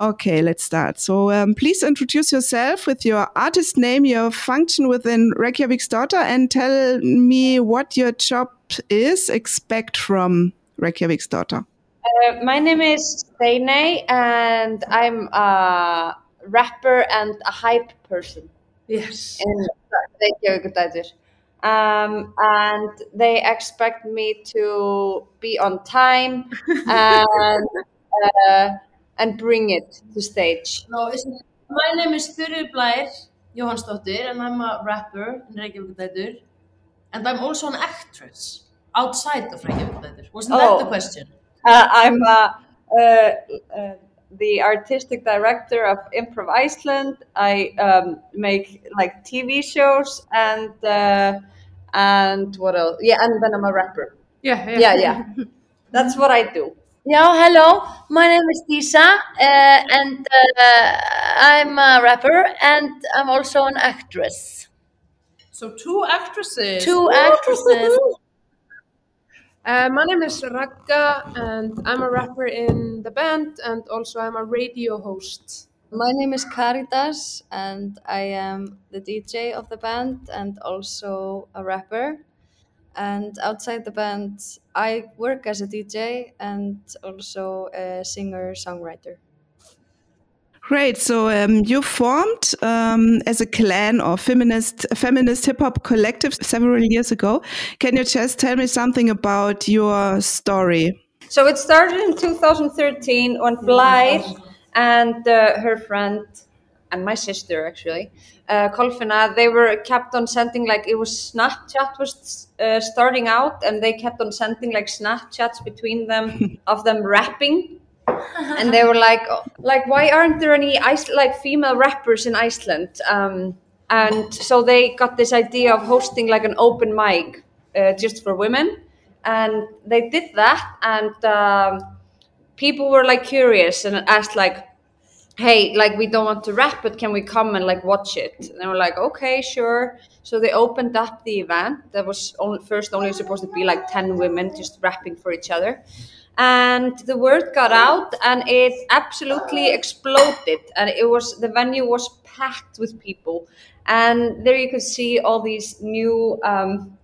Okay, let's start. So um, please introduce yourself with your artist name, your function within Reykjavíkurdætur, and tell me what your job is, expect from Reykjavíkurdætur. Uh, my name is Steiney, and I'm a rapper and a hype person. Yes. In Reykjavík um, and they expect me to be on time and uh, and bring it to stage. No, my name is Þuríður Blær Jóhannsdóttir and I'm a rapper in Reykjavík and I'm also an actress outside of Reykjavík Wasn't oh, that the question? Uh, I'm uh, uh, uh, the artistic director of Improv Iceland. I um, make like TV shows and uh, and what else? Yeah, and then I'm a rapper. Yeah, yeah, yeah. yeah. That's what I do. Yeah, hello. My name is Disa, uh, and uh, I'm a rapper, and I'm also an actress. So two actresses. Two actresses. Uh, my name is Ragga, and I'm a rapper in the band, and also I'm a radio host. My name is Karitas, and I am the DJ of the band and also a rapper. And outside the band, I work as a DJ and also a singer songwriter. Great. So um, you formed um, as a clan or feminist feminist hip hop collective several years ago. Can you just tell me something about your story? So it started in 2013 when Blær and uh, her friend and my sister actually. Uh, Kolfinna, they were kept on sending like it was Snapchat was uh, starting out, and they kept on sending like Snapchats between them of them rapping, and they were like, like why aren't there any Ice like female rappers in Iceland? Um, and so they got this idea of hosting like an open mic uh, just for women, and they did that, and um, people were like curious and asked like hey like we don't want to rap but can we come and like watch it? And they were like okay sure. So they opened up the event that was only, first only supposed to be like 10 women just rapping for each other. And the word got out and it absolutely exploded. And it was the venue was packed with people. And there you could see all these new um,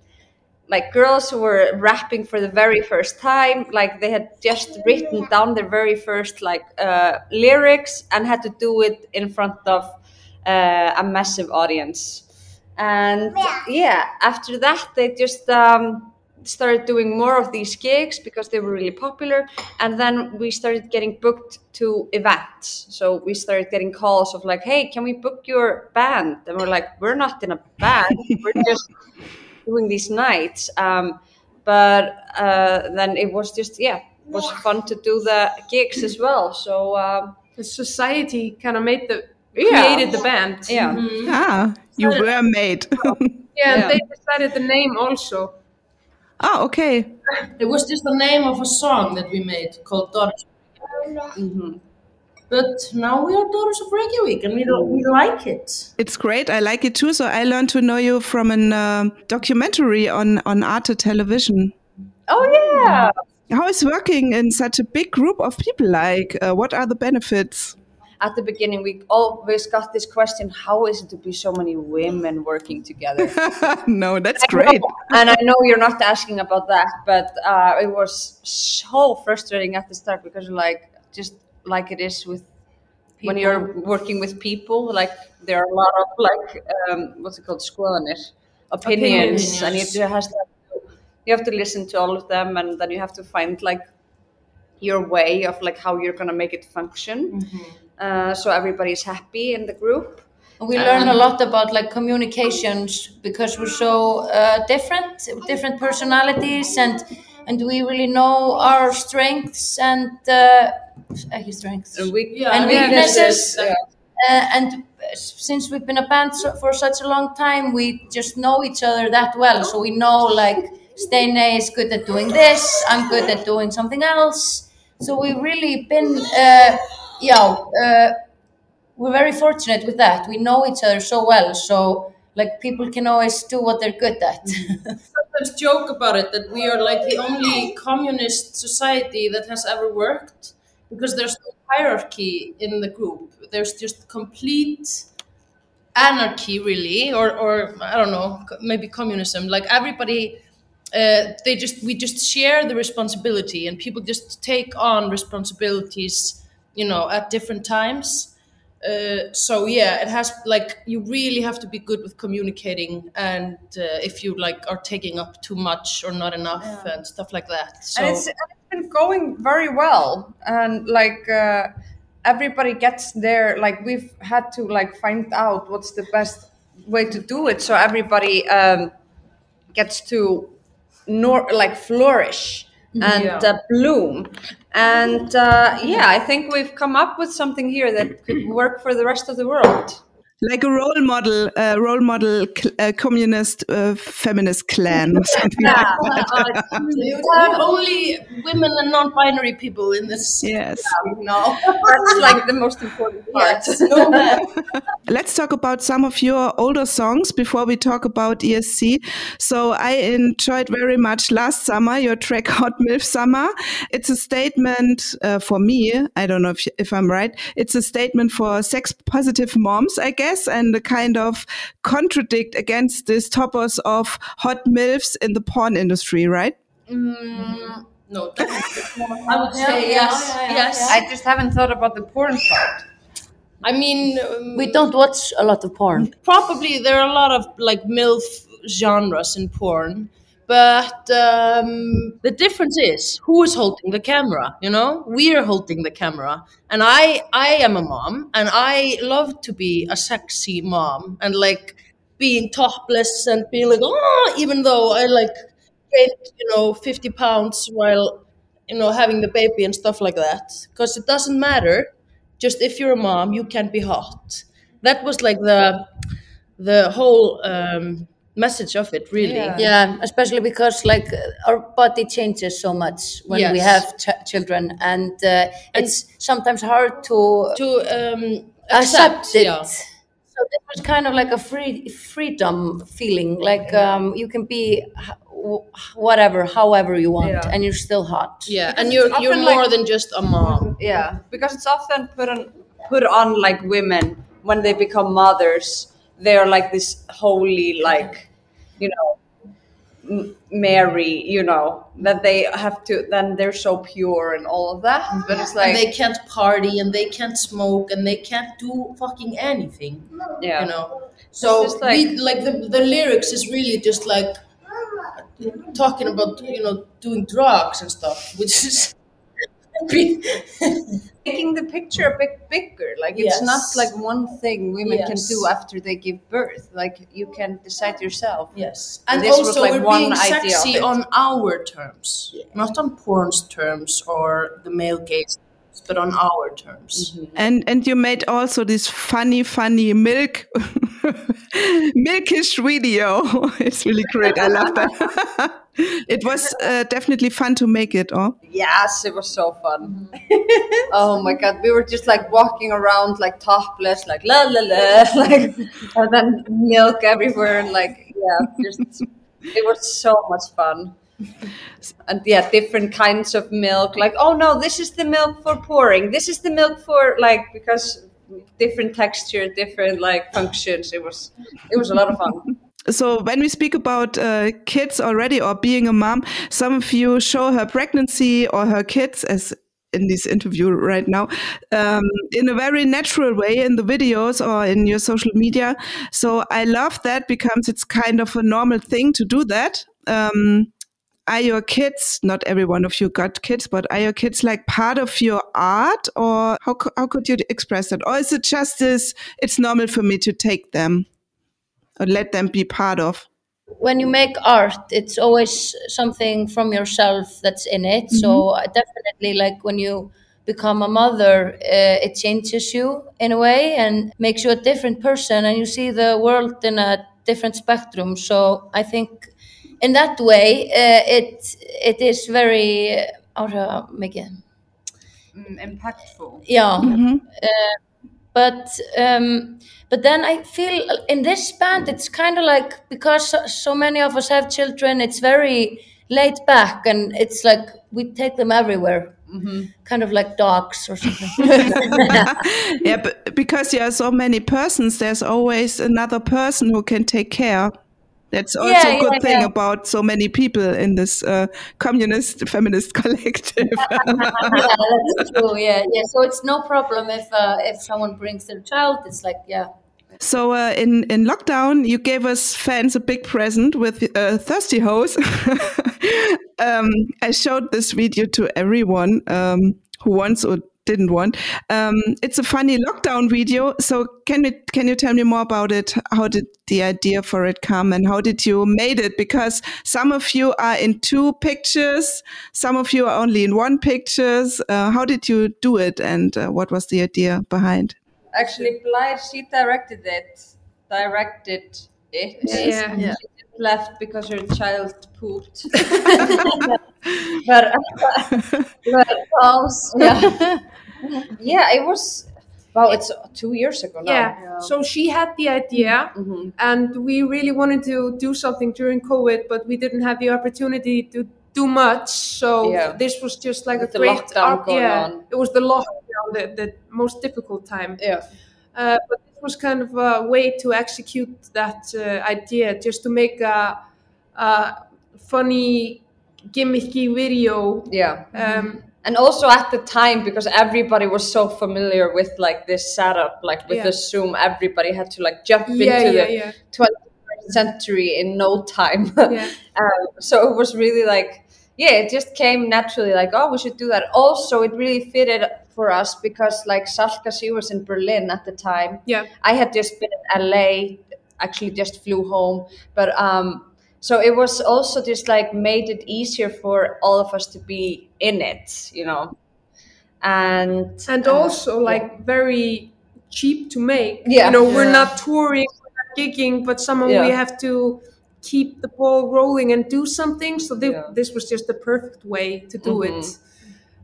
like girls who were rapping for the very first time like they had just written down their very first like uh, lyrics and had to do it in front of uh, a massive audience. And yeah after that they just um, started doing more of these gigs because they were really popular. And then we started getting booked to events. So we started getting calls of like hey can we book your band? And we're like we're not in a band. We're just doing these nights. Um, but uh, then it was just yeah, it was fun to do the gigs as well. So um, the society kind of made the yeah. created the band. Yeah, mm-hmm. ah, you were made. yeah, yeah, they decided the name also. Oh, okay. It was just the name of a song that we made called Doris. Mm-hmm. But now we are daughters of Reykjavik and we, we like it. It's great. I like it too. So I learned to know you from a uh, documentary on, on Arte Television. Oh, yeah. How is working in such a big group of people like? Uh, what are the benefits? At the beginning, we always got this question how is it to be so many women working together? no, that's great. and I know you're not asking about that, but uh, it was so frustrating at the start because, like, just like it is with people. when you're working with people like there are a lot of like um, what's it called? Skoðanir opinions, opinions, and you have, to, you have to listen to all of them and then you have to find like your way of like how you're gonna make it function. Mm-hmm. uh, so everybody's happy in the group. We learn a lot about like communications because we're so uh, different different personalities and and we really know our strengths and uh, strengths and, we, yeah, and weaknesses. Yeah. Uh, and since we've been a band for such a long time, we just know each other that well. So we know like Steiney is good at doing this, I'm good at doing something else. So we've really been, uh, yeah, uh, we're very fortunate with that. We know each other so well. So like people can always do what they're good at. Sometimes joke about it that we are like the only communist society that has ever worked because there's no hierarchy in the group. There's just complete anarchy, really, or or I don't know, maybe communism. Like everybody, uh, they just we just share the responsibility, and people just take on responsibilities, you know, at different times. Uh, so yeah, it has like you really have to be good with communicating, and uh, if you like are taking up too much or not enough and stuff like that. So and it's, and it's been going very well. And like uh, everybody gets there like we've had to like find out what's the best way to do it. So everybody um, gets to nor- like flourish and Yeah. uh, bloom and uh, yeah i think we've come up with something here that could work for the rest of the world Like a role model, uh, role model cl- uh, communist uh, feminist clan or something like that. you have only women and non-binary people in this. Yes. No. that's like the most important part Yes, no. Let's talk about some of your older songs before we talk about ESC. So I enjoyed very much last summer your track Hot MILF Summer. It's a statement uh, for me. I don't know if, if I'm right. It's a statement for sex positive moms, I guess, and a kind of contradict against this topos of hot MILFs in the porn industry, right? Mm, no, definitely. I would Yeah, say yeah, yes. yeah, yeah, yes. i just haven't thought about the porn part I mean, um, We don't watch a lot of porn. probably there are a lot of like MILF genres in porn, but um, the difference is who is holding the camera. You know, we are holding the camera, and I I am a mom, and I love to be a sexy mom, and like being topless and being like oh, even though I like gained you know fifty pounds while you know having the baby and stuff like that, because it doesn't matter. Just if you're a mom, you can be hot. That was like the the whole um, message of it, really. Yeah. Yeah, especially because like our body changes so much when we have ch- children, and uh, it's sometimes hard to To um, accept, accept, it. yeah. So this was kind of like a free freedom feeling, like um, you can be whatever, however you want, Yeah. and you're still hot. Yeah, Because and you're you're more like- than just a mom. yeah because it's often put on put on like women when they become mothers they're like this holy like you know mary you know that they have to then they're so pure and all of that but it's like and they can't party and they can't smoke and they can't do fucking anything. yeah You know. So like- we, like the the lyrics is really just like talking about you know doing drugs and stuff, which is making the picture a bit bigger like it's not like one thing women can do after they give birth like you can decide yourself. Yes, And and, this was, also like, we're one being idea sexy on our terms, not on porn's terms or the male gaze, but on our terms. And and you made also this funny, funny milk milkish video. it's really great. I love that. it was uh, definitely fun to make it. Oh, Yes, it was so fun. oh my god, we were just like walking around like topless, like la la la, like and then milk everywhere, and like yeah, just it was so much fun. And yeah, different kinds of milk. Like oh no, this is the milk for pouring. This is the milk for like because different texture, different like functions. It was it was a lot of fun. so when we speak about uh, kids already or being a mom, some of you show her pregnancy or her kids as in this interview right now um, in a very natural way in the videos or in your social media. So I love that because it's kind of a normal thing to do that. Um, are your kids not every one of you got kids but are your kids like part of your art or how, how could you express that or is it just this it's normal for me to take them or let them be part of? When you make art it's always something from yourself that's in it. So definitely like when you become a mother uh, it changes you in a way and makes you a different person and you see the world in a different spectrum. So i think in that way uh, it it is very uh, how to make it Mm, impactful. yeah uh, but um but then i feel in this band it's kind of like because so, so many of us have children it's very laid back and it's like we take them everywhere kind of like dogs or something. yeah, but because there are so many persons, there's always another person who can take care. That's also Yeah, a good yeah, thing yeah. about so many people in this uh, communist feminist collective. yeah, that's true. Yeah, yeah. So it's no problem if uh, if someone brings their child. It's like yeah, so uh, in in lockdown, you gave us fans a big present with uh, thirsty hose. um, I showed this video to everyone um, who wants or didn't want. Um, it's a funny lockdown video. So can you can you tell me more about it? How did the idea for it come, and how did you made it? Because some of you are in two pictures, some of you are only in one pictures. Uh, how did you do it, and uh, what was the idea behind? Actually, Blær, she directed it. Directed it. Yeah. She just left because your child pooped. but, but False. Yeah. yeah, it was. Wow, it's two years ago now. Yeah. So she had the idea, Mhm. and we really wanted to do something during COVID, but we didn't have the opportunity to do much. So Yeah. this was just like With a the great lockdown op- going yeah, on. It was the lockdown, the, the most difficult time. Yeah. Uh, but this was kind of a way to execute that uh, idea, just to make a, a funny, gimmicky video. Yeah. Um, And also at the time, because everybody was so familiar with like this setup, like with Yeah. the Zoom, everybody had to like jump yeah, into yeah, the yeah, 21st century in no time. um, so it was really like yeah it just came naturally like oh we should do that also it really fitted for us because like Salka she was in Berlin at the time Yeah. I had just been in LA actually just flew home but um so it was also just like made it easier for all of us to be in it you know and and uh, also like very cheap to make. Yeah. You know, we're Yeah. not touring, we're not gigging, but somehow we have to keep the ball rolling and do something. So thi- Yeah. this was just the perfect way to do it.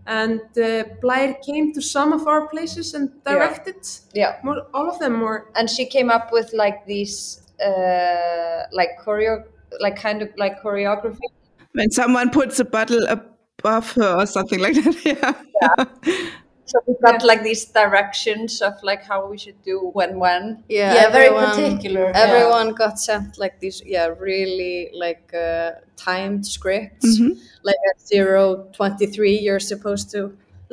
And uh, Blær came to some of our places and directed yeah more, all of them more. and she came up with like these uh like choreo like kind of like choreography when someone puts a bottle above her or something like that. Yeah. So we got like these directions of like how we should do when when. Yeah, Yeah, very everyone- particular, yeah. Everyone got sent like these, yeah, really like uh, timed scripts. Mhm. Like at zero twenty three, you're supposed to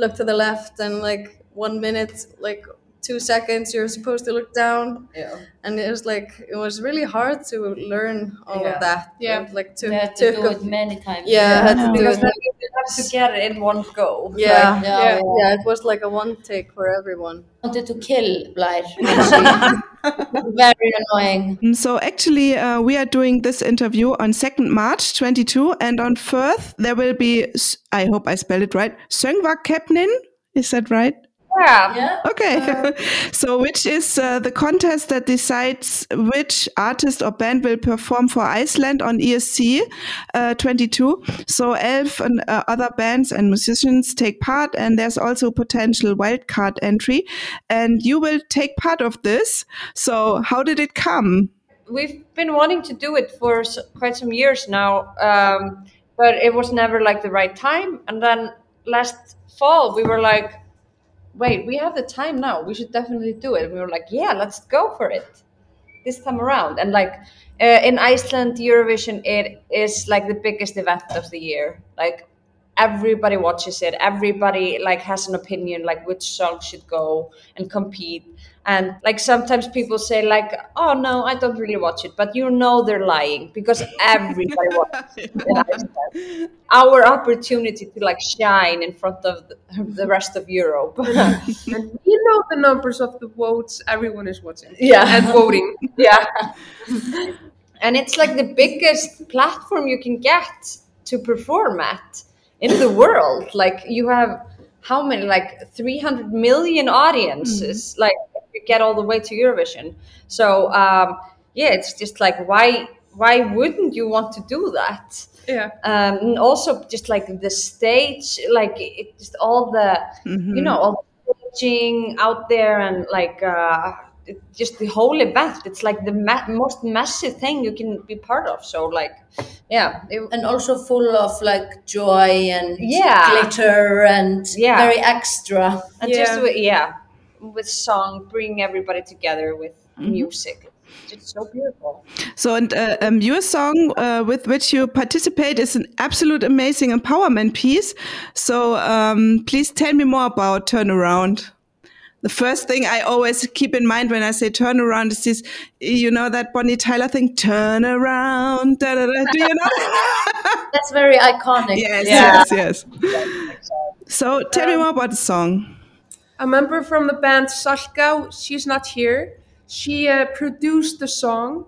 look to the left, and like one minute, like two seconds, you're supposed to look down. Yeah. And it was like it was really hard to learn all Yeah. of that. Yeah. It, like took We had to do it many times. yeah, I had to do Because it. then you have to get it in one go. Yeah, Yeah, yeah, yeah. It was like a one take for everyone. wanted to kill Blær. Very annoying. Mm, So actually, uh, we are doing this interview on 2nd March 22, and on 4th there will be, I hope I spelled it right, Söngva Kepnin. Is that right? Yeah. Yeah. Okay. so, which is uh, the contest that decides which artist or band will perform for Iceland on ESC uh, 22. So, Elf and uh, other bands and musicians take part, and there's also potential wildcard entry. And you will take part of this. So, how did it come? We've been wanting to do it for quite some years now, um, but it was never like the right time. And then last fall we were like, wait, we have the time now. We should definitely do it. We were like, yeah, let's go for it this time around. And like uh, in Iceland, Eurovision, it is like the biggest event of the year. Like everybody watches it. Everybody like has an opinion, like which song should go and compete. And like sometimes people say like, oh no, I don't really watch it, but you know they're lying because everybody watches Iceland. Our opportunity to like shine in front of the, rest of Europe. And we know the numbers of the votes everyone is watching Yeah. and voting. yeah and it's like the biggest platform you can get to perform at in the world like you have how many like 300 million audiences mm-hmm. like if you get all the way to eurovision so um yeah it's just like why why wouldn't you want to do that Yeah. um, and also just like the stage, like it, just all the, you know, all the staging out there and like uh, it, just the whole event. It's like the ma- most massive thing you can be part of. So like, yeah, it- and also full of like joy and Yeah. glitter and Yeah. very extra. and Yeah. just yeah, with song, bring everybody together with music. It's so beautiful. So, and uh, um, your song uh, with which you participate is an absolute amazing empowerment piece. So, um, please tell me more about Turnaround. The first thing I always keep in mind when I say turnaround is this, you know, that Bonnie Tyler thing, turn around. Da, da, da. Do you know? That's very iconic. yes, Yeah. yes, yes. So, tell me more about the song. A member from the band Salka, she's not here. She uh, produced the song,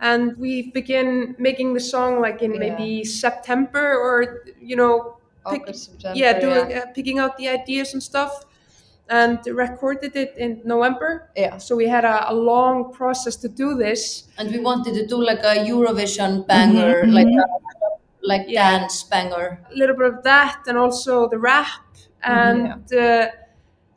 and we begin making the song like in maybe September or you know, pick- August, September, yeah, doing yeah. Uh, picking out the ideas and stuff, and recorded it in November. Yeah. So we had a, a long process to do this. And we wanted to do like a Eurovision banger, like a, like Yeah. dance banger. a little bit of that and also the rap and uh,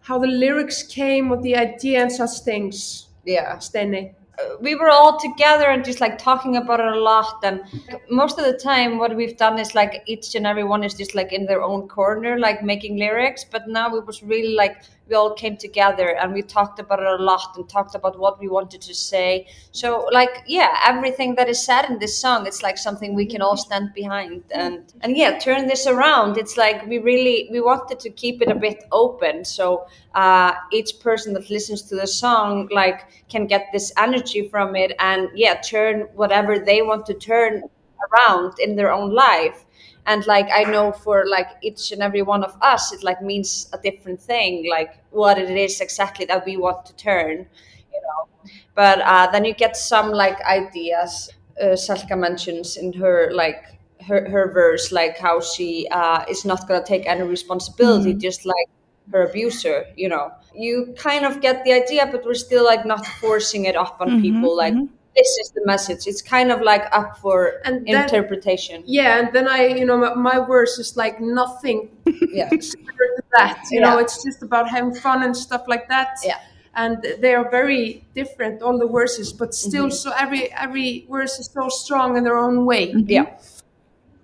how the lyrics came with the idea and such things. Yeah. Steiney. Uh, we were all together and just like talking about it a lot and most of the time what we've done is like each and every one is just like in their own corner like making lyrics but now it was really like we all came together and we talked about it a lot and talked about what we wanted to say. So like yeah everything that is said in this song it's like something we can all stand behind. And and yeah turn this around. It's like we really we wanted to keep it a bit open. So uh, each person that listens to the song like can get this energy from it and yeah turn whatever they want to turn around in their own life and like i know for like each and every one of us it like means a different thing like what it is exactly that we want to turn you know? But uh, then you get some like ideas uh, salka mentions in her like her, her verse like how she uh, is not going to take any responsibility just like her abuser you know? You kind of get the idea but we're still like not forcing it up on people like this is the message it's kind of like up for And then- interpretation Yeah, and then I, you know, my, my verse is like nothing yeah to that. You know, it's just about having fun and stuff like that. Yeah. And they are very different, all the verses, but still, Mm-hmm. so every every verse is so strong in their own way. yeah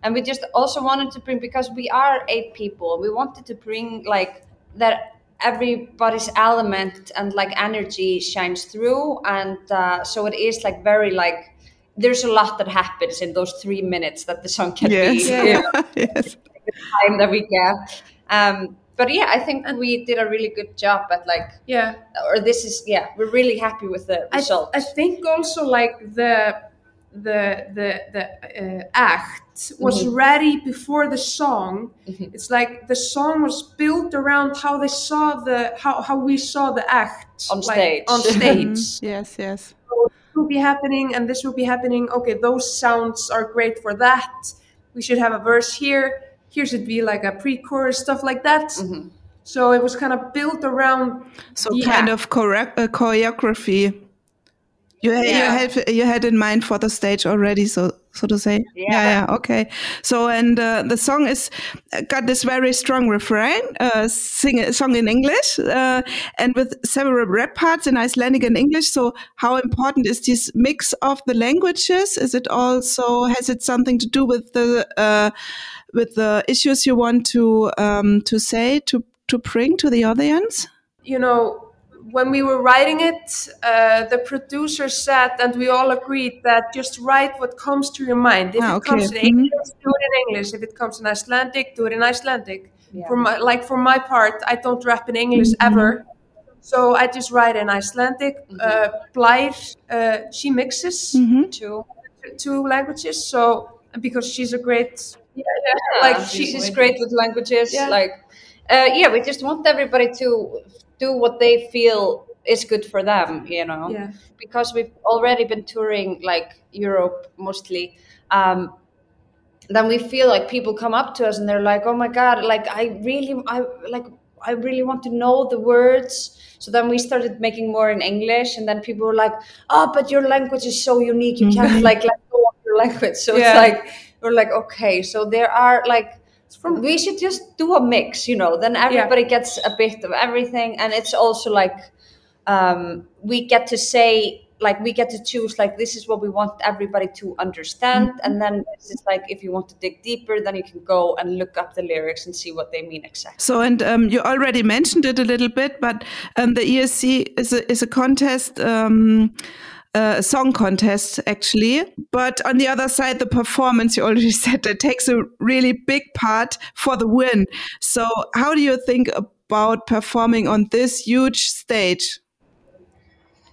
and we just also wanted to bring because we are eight people we wanted to bring like that everybody's element and like energy shines through and uh, so it is like very like there's a lot that happens in those three minutes that the song can Yes. be you know, yes. time that we get um, but yeah i think we did a really good job at like Yeah. or this is yeah we're really happy with the I, result I think also like the the the the uh, act was Mm-hmm. ready before the song. It's like the song was built around how they saw the how, how we saw the act On like, stage. on stage. Yes, yes. This will be happening and this will be happening. Okay, those sounds are great for that. We should have a verse here. Here should be like a pre-chorus stuff like that. Mm-hmm. So it was kind of built around. So Yeah. kind of correct uh, choreography. You, ha- you Yeah. had you had in mind for the stage already, so so to say. Yeah. yeah. Okay. So and uh, the song is uh, got this very strong refrain, uh, sing a song in English, uh, and with several rap parts in Icelandic and English. So how important is this mix of the languages? Is it also has it something to do with the uh, with the issues you want to um, to say to to bring to the audience? you know, when we were writing it, uh, the producer said, and we all agreed that just write what comes to your mind. If Ah, it okay. comes in. English, do it in English. If it comes in Icelandic, do it in Icelandic. For my, like for my part, I don't rap in English ever, so I just write in Icelandic. Uh, Blær, uh, she mixes too two languages, so because she's a great, yeah, Yeah, like she's, she's great with languages. Yeah. Like, uh, yeah, we just want everybody to do what they feel is good for them, you know. Yeah. Because we've already been touring like Europe mostly. Um, then we feel like people come up to us and they're like, "Oh my god, like I really, I like, I really want to know the words." So then we started making more in English, and then people were like, "Oh, but your language is so unique. You can't like let go of your language." So Yeah. it's like we're like, okay, so there are like. We should just do a mix, you know. Then everybody gets a bit of everything, and it's also like um, we get to say like we get to choose like this is what we want everybody to understand. And then it's like if you want to dig deeper then you can go and look up the lyrics and see what they mean exactly. So, and um, you already mentioned it a little bit, but um, the ESC is a, is a contest, um, a song contest, actually. But on the other side, the performance, you already said, that takes a really big part for the win. So, how do you think about performing on this huge stage?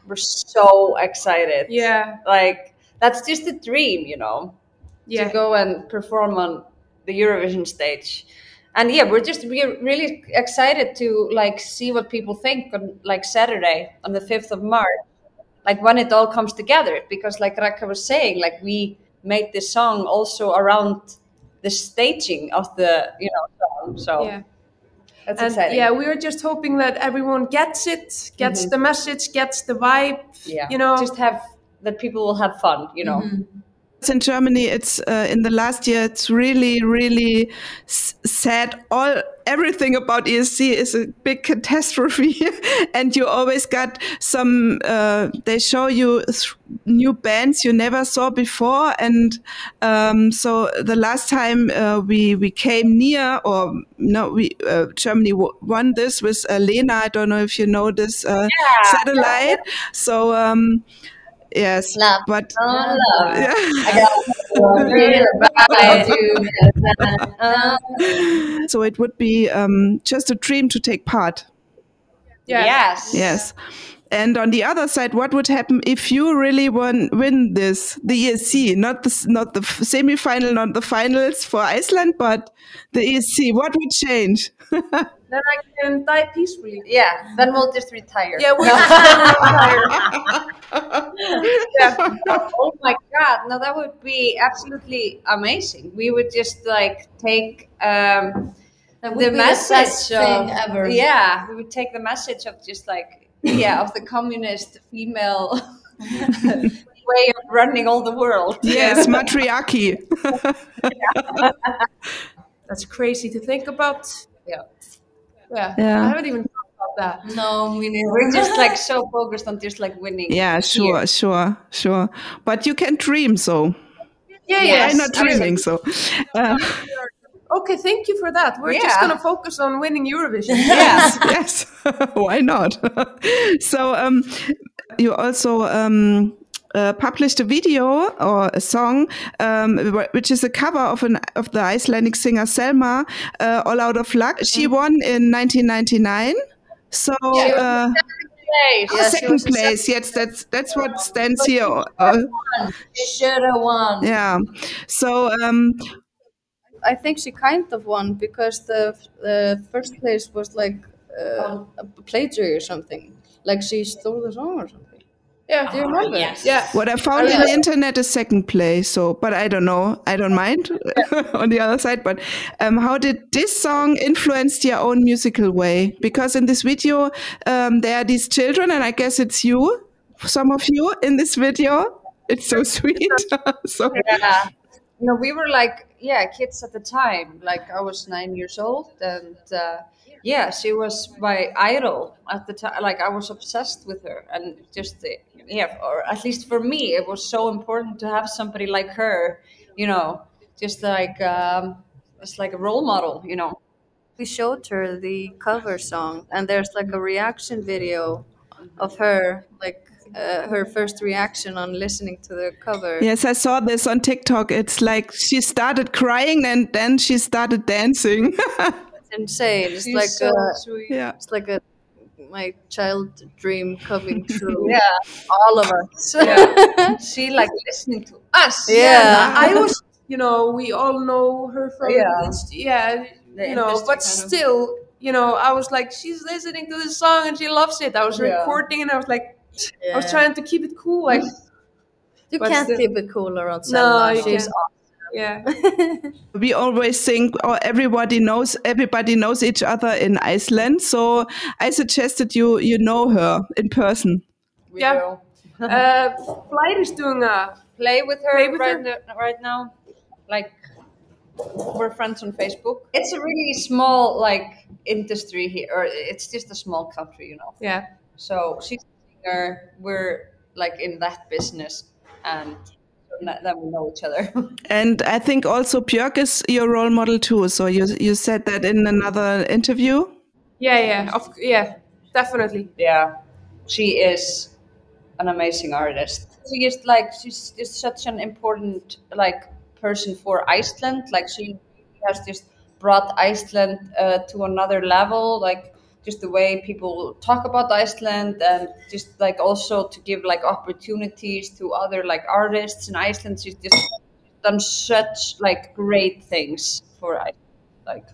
we're so excited Yeah. like that's just a dream you know Yeah. to go and perform on the Eurovision stage. And yeah, we're just we're really excited to like see what people think on like Saturday on the 5th of March. Like when it all comes together because like Ragga was saying like we made this song also around the staging of the you know song. So Yeah. that's And exciting. yeah, we were just hoping that everyone gets it, gets the message, gets the vibe. yeah. You know, just have that people will have fun, you know. in Germany, it's uh, in the last year, it's really, really s- sad. All everything about ESC is a big catastrophe, and you always got some. Uh, they show you th- new bands you never saw before, and um, so the last time uh, we we came near, or no, we uh, Germany w- won this with uh, Lena. I don't know if you know this uh, satellite. So. Um, Yes, Love. but Oh, love. yeah. I got real about you. So it would be um, just a dream to take part. yeah. Yes. Yes. And on the other side, what would happen if you really won, win this, the ESC, not the, not the f- semi-final, not the finals for Iceland, but the ESC? What would change? Then I can die peacefully. Yeah, then we'll just retire. Yeah, we're yeah. Oh my god, no, that would be absolutely amazing. We would just like take um, the message best of thing ever. yeah, we would take the message of just like yeah of the communist female way of running all the world. yes, matriarchy. That's crazy to think about. Yeah. Yeah. Yeah. I haven't even thought about that. No, we neither. We're just like so focused on just like winning. yeah, sure, here. sure, sure. But you can dream, so Yeah, Yeah, I'm not dreaming, so. Uh, Okay, thank you for that. We're just gonna focus on winning Eurovision. yes, yes. Why not? so um, you also um, uh, published a video or a song, um, which is a cover of an of the Icelandic singer Selma, uh, "All Out of Luck." She won in 1999. So. Uh, Place. second place, yes, that's that's what stands here. Uh, She should have won. yeah. So um, I think she kind of won because the the first place was like uh, a plagiary or something. Like she stole the song or something. Yeah. Do you remember? yes. Yeah. What I found on the internet is second place. So, but I don't know. I don't mind on the other side. But um, how did this song influence your own musical way? Because in this video, um, there are these children, and I guess it's you, some of you in this video. It's so sweet. so yeah no we were like yeah kids at the time like i was nine years old and uh, yeah she was my idol at the time like i was obsessed with her and just the, yeah or at least for me it was so important to have somebody like her you know just like um it's like a role model you know. We showed her the cover song, and there's like a reaction video of her, like uh, her first reaction on listening to the cover. yes, I saw this on TikTok. It's like she started crying and then she started dancing. It's insane. It's She's like so a, sweet yeah. it's like a my child dream coming true. yeah all of us. yeah she like listening to us Yeah. I was, you know, we all know her from, Yeah. it's- yeah, The you know, but kind of- still, you know, I was like, she's listening to this song and she loves it. I was Yeah. recording and I was like, I was trying to keep it cool, like, You can't still- keep it cool around No, Selma. you She's can't. yeah, we always think or everybody knows everybody knows each other in Iceland. So I suggested you you know her in person. We Yeah. uh, Flight is doing a, play with her Play with right, her? no- right now. Like we're friends on Facebook. It's a really small like industry here, or it's just a small country, you know. yeah, So she's a singer. We're like in that business, and then we know each other. and I think also Björk is your role model too. So you you said that in another interview. Yeah, yeah, of, yeah, definitely. Yeah, she is an amazing artist. She is like she's just such an important like person for Iceland. Like she has just brought Iceland uh, to another level. Like just the way people talk about Iceland and just like also to give like opportunities to other like artists in Iceland. She's just done such like great things for Iceland. Like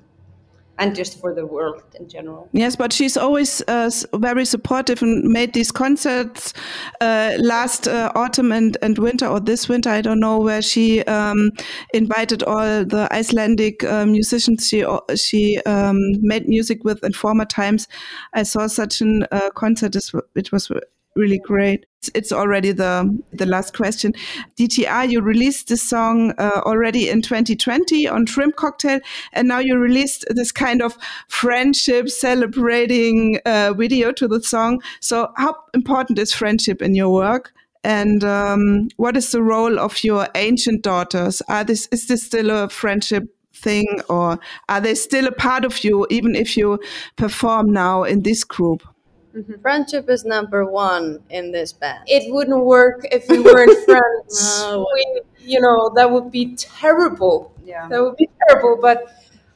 and just for the world in general. Yes, but she's always uh, very supportive and made these concerts uh, last uh, autumn and, and winter or this winter, I don't know, where she um, invited all the Icelandic uh, musicians she she um, made music with in former times. I saw such a uh, concert; it was really great. It's already the the last question. DTR, you released this song uh, already in 2020 on Shrimp Cocktail, and now you released this kind of friendship celebrating uh, video to the song. So, how important is friendship in your work? And um, what is the role of your ancient daughters? Are this is this still a friendship thing, or are they still a part of you, even if you perform now in this group? Mm-hmm. Friendship is number one in this band. It wouldn't work if we weren't friends. no. we, you know, that would be terrible. Yeah. That would be terrible. But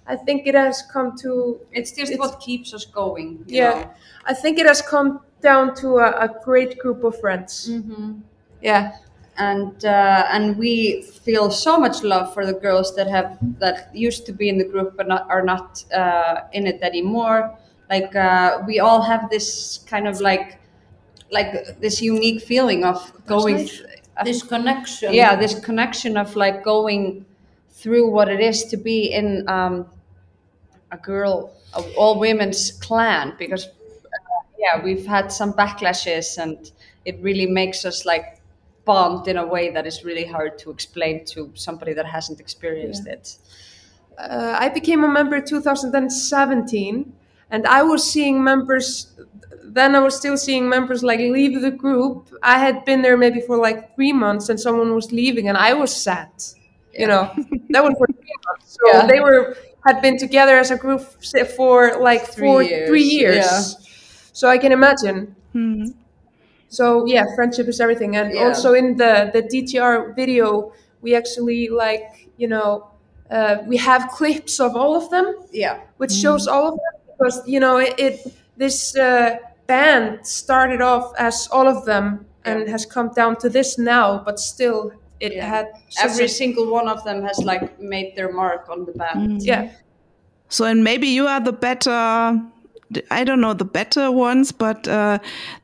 I think it has come to. It's just it's, what keeps us going. yeah. Know? I think it has come down to a, a great group of friends. Mm-hmm. Yeah. And uh, and we feel so much love for the girls that have that used to be in the group but not are not uh, in it anymore like uh, we all have this kind of like like this unique feeling of going th- this connection. Yeah this connection of like going through what it is to be in um, a girl of all women's clan because uh, yeah we've had some backlashes and it really makes us like bond in a way that is really hard to explain to somebody that hasn't experienced yeah. it. Uh, i became a member 2017 and I was seeing members. Then I was still seeing members like leave the group. I had been there maybe for like three months, and someone was leaving, and I was sad. Yeah. You know, that was for three months. So yeah. they were had been together as a group for like three four years. three years. Yeah. So I can imagine. Mm-hmm. So yeah, friendship is everything, and also in the the DTR video, we actually like you know uh, we have clips of all of them. Yeah, which mm-hmm. shows all of them because you know it, it this uh, band started off as all of them and has come down to this now, but still it yeah. had every single one of them has like made their mark on the band. Mm. Yeah. So and maybe you are the better I don't know the better ones, but uh,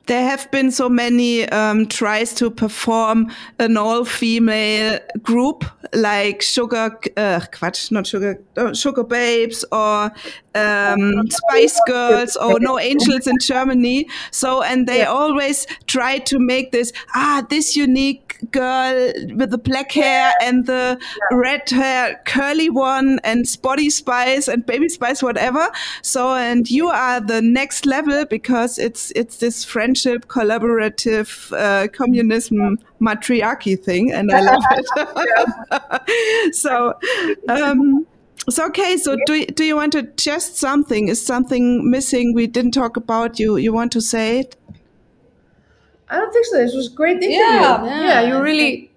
there have been so many um, tries to perform an all-female group like Sugar, uh, Quatsch, not Sugar, uh, Sugababes or um, Spice Girls or No Angels in Germany. So, and they yeah. always try to make this ah this unique girl with the black hair and the yeah. red hair, curly one, and Sporty Spice and Baby Spice, whatever. So, and you are the next level because it's it's this friendship, collaborative, uh, communism, matriarchy thing, and I love it. so. Um, so okay, so do do you want to just something? Is something missing we didn't talk about? You you want to say it? I don't think so. This was a great interview. Yeah, yeah, yeah you really,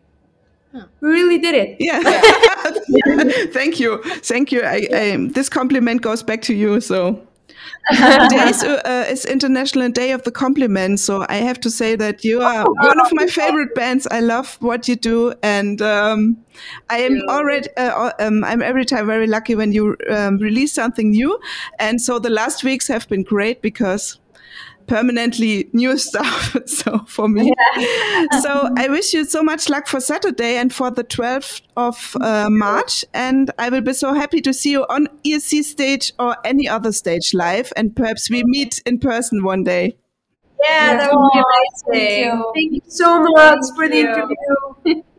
we really did it. Yeah. Thank you. Thank you. I, I, this compliment goes back to you. So Today is, uh, is International Day of the Compliment, so I have to say that you are one of my favorite bands. I love what you do, and um, I am already uh, um, I'm every time very lucky when you um, release something new. And so the last weeks have been great because permanently new stuff. so for me, yeah. so I wish you so much luck for Saturday and for the 12th of uh, March. And I will be so happy to see you on ESC stage or any other stage live. And perhaps we meet in person one day. Yeah, that would be amazing. Thank you, Thank you so much Thank for the you. interview.